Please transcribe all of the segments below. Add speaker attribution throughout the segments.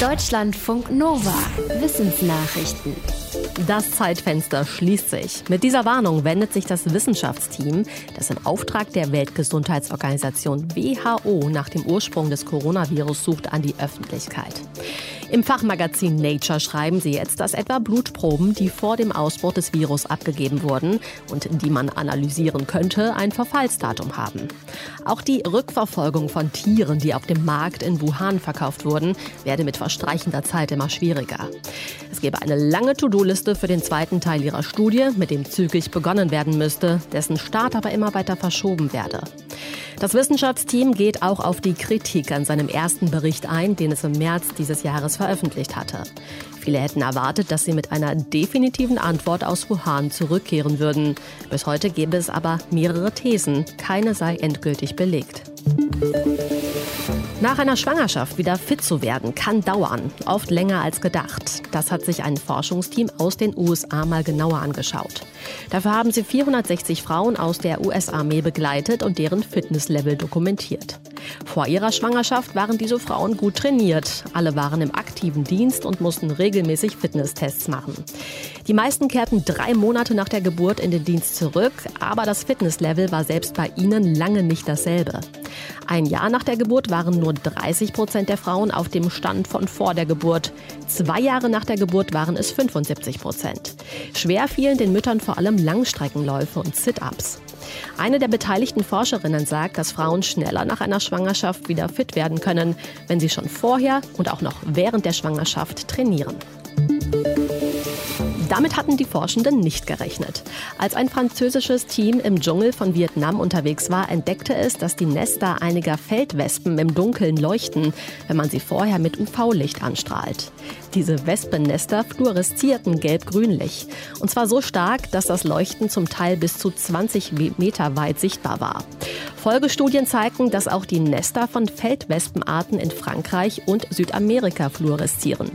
Speaker 1: Deutschlandfunk Nova. Wissensnachrichten.
Speaker 2: Das Zeitfenster schließt sich. Mit dieser Warnung wendet sich das Wissenschaftsteam, das im Auftrag der Weltgesundheitsorganisation WHO nach dem Ursprung des Coronavirus sucht, an die Öffentlichkeit. Im Fachmagazin Nature schreiben sie jetzt, dass etwa Blutproben, die vor dem Ausbruch des Virus abgegeben wurden und die man analysieren könnte, ein Verfallsdatum haben. Auch die Rückverfolgung von Tieren, die auf dem Markt in Wuhan verkauft wurden, werde mit verstreichender Zeit immer schwieriger. Es gebe eine lange To-Do-Liste für den zweiten Teil ihrer Studie, mit dem zügig begonnen werden müsste, dessen Start aber immer weiter verschoben werde. Das Wissenschaftsteam geht auch auf die Kritik an seinem ersten Bericht ein, den es im März dieses Jahres veröffentlicht hatte. Viele hätten erwartet, dass sie mit einer definitiven Antwort aus Wuhan zurückkehren würden. Bis heute gäbe es aber mehrere Thesen. Keine sei endgültig belegt. Nach einer Schwangerschaft wieder fit zu werden, kann dauern, oft länger als gedacht. Das hat sich ein Forschungsteam aus den USA mal genauer angeschaut. Dafür haben sie 460 Frauen aus der US-Armee begleitet und deren Fitnesslevel dokumentiert. Vor ihrer Schwangerschaft waren diese Frauen gut trainiert. Alle waren im aktiven Dienst und mussten regelmäßig Fitnesstests machen. Die meisten kehrten drei Monate nach der Geburt in den Dienst zurück, aber das Fitnesslevel war selbst bei ihnen lange nicht dasselbe. Ein Jahr nach der Geburt waren nur 30 Prozent der Frauen auf dem Stand von vor der Geburt. Zwei Jahre nach der Geburt waren es 75 Prozent. Schwer fielen den Müttern vor allem Langstreckenläufe und Sit-ups. Eine der beteiligten Forscherinnen sagt, dass Frauen schneller nach einer Schwangerschaft wieder fit werden können, wenn sie schon vorher und auch noch während der Schwangerschaft trainieren. Damit hatten die Forschenden nicht gerechnet. Als ein französisches Team im Dschungel von Vietnam unterwegs war, entdeckte es, dass die Nester einiger Feldwespen im Dunkeln leuchten, wenn man sie vorher mit UV-Licht anstrahlt. Diese Wespennester fluoreszierten gelb-grünlich. Und zwar so stark, dass das Leuchten zum Teil bis zu 20 Meter weit sichtbar war. Folgestudien zeigten, dass auch die Nester von Feldwespenarten in Frankreich und Südamerika fluoreszieren.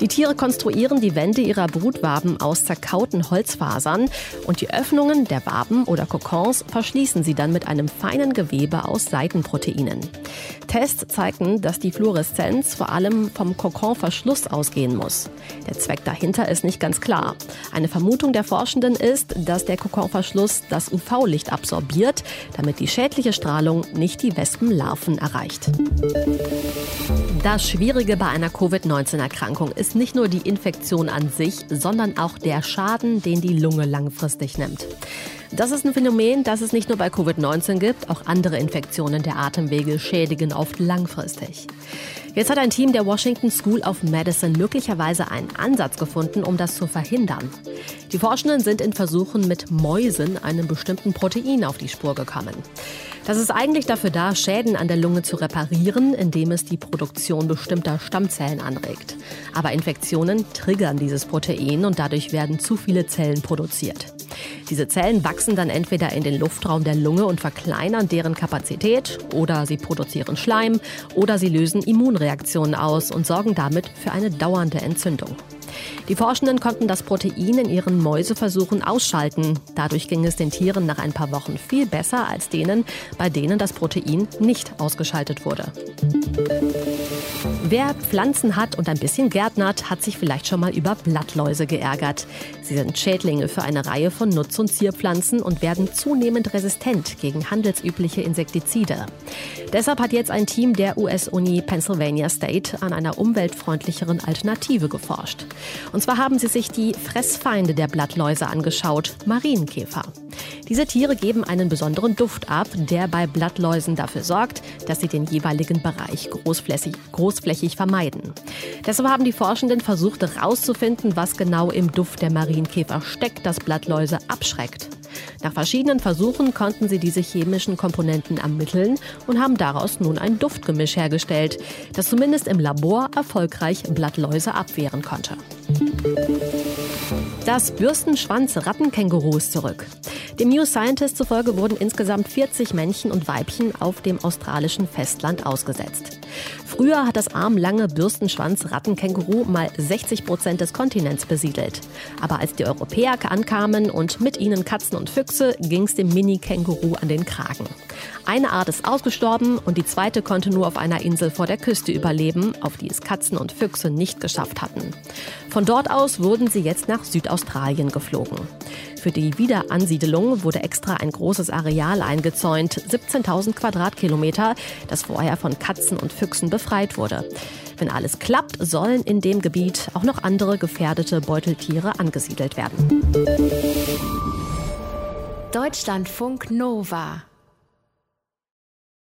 Speaker 2: Die Tiere konstruieren die Wände ihrer Brutwaben aus zerkauten Holzfasern und die Öffnungen der Waben oder Kokons verschließen sie dann mit einem feinen Gewebe aus Seitenproteinen. Tests zeigten, dass die Fluoreszenz vor allem vom Kokonverschluss ausgehen muss. Der Zweck dahinter ist nicht ganz klar. Eine Vermutung der Forschenden ist, dass der Kokonverschluss das UV-Licht absorbiert, damit die schädliche Strahlung nicht die Wespenlarven erreicht. Das Schwierige bei einer Covid-19-Erkrankung ist nicht nur die Infektion an sich, sondern auch der Schaden, den die Lunge langfristig nimmt. Das ist ein Phänomen, das es nicht nur bei Covid-19 gibt, auch andere Infektionen der Atemwege schädigen oft langfristig. Jetzt hat ein Team der Washington School of Medicine möglicherweise einen Ansatz gefunden, um das zu verhindern. Die Forschenden sind in Versuchen mit Mäusen einem bestimmten Protein auf die Spur gekommen. Das ist eigentlich dafür da, Schäden an der Lunge zu reparieren, indem es die Produktion bestimmter Stammzellen anregt. Aber Infektionen triggern dieses Protein und dadurch werden zu viele Zellen produziert. Diese Zellen wachsen dann entweder in den Luftraum der Lunge und verkleinern deren Kapazität oder sie produzieren Schleim oder sie lösen Immunreaktionen aus und sorgen damit für eine dauernde Entzündung. Die Forschenden konnten das Protein in ihren Mäuseversuchen ausschalten. Dadurch ging es den Tieren nach ein paar Wochen viel besser als denen, bei denen das Protein nicht ausgeschaltet wurde. Wer Pflanzen hat und ein bisschen gärtnert, hat sich vielleicht schon mal über Blattläuse geärgert. Sie sind Schädlinge für eine Reihe von Nutz- und Zierpflanzen und werden zunehmend resistent gegen handelsübliche Insektizide. Deshalb hat jetzt ein Team der US-Uni Pennsylvania State an einer umweltfreundlicheren Alternative geforscht. Und zwar haben sie sich die Fressfeinde der Blattläuse angeschaut, Marienkäfer. Diese Tiere geben einen besonderen Duft ab, der bei Blattläusen dafür sorgt, dass sie den jeweiligen Bereich großflächig, großflächig vermeiden. Deshalb haben die Forschenden versucht herauszufinden, was genau im Duft der Marienkäfer steckt, das Blattläuse abschreckt. Nach verschiedenen Versuchen konnten sie diese chemischen Komponenten ermitteln und haben daraus nun ein Duftgemisch hergestellt, das zumindest im Labor erfolgreich Blattläuse abwehren konnte. Das Bürstenschwanz-Rattenkänguru ist zurück. Dem New Scientist zufolge wurden insgesamt 40 Männchen und Weibchen auf dem australischen Festland ausgesetzt. Früher hat das armlange Bürstenschwanz-Rattenkänguru mal 60 Prozent des Kontinents besiedelt. Aber als die Europäer ankamen und mit ihnen Katzen und Füchse, ging es dem Mini-Känguru an den Kragen. Eine Art ist ausgestorben und die zweite konnte nur auf einer Insel vor der Küste überleben, auf die es Katzen und Füchse nicht geschafft hatten. Von dort aus wurden sie jetzt nach Südaustralien geflogen. Für die Wiederansiedelung wurde extra ein großes Areal eingezäunt, 17.000 Quadratkilometer, das vorher von Katzen und Füchsen befreit wurde. Wenn alles klappt, sollen in dem Gebiet auch noch andere gefährdete Beuteltiere angesiedelt werden.
Speaker 1: Deutschlandfunk Nova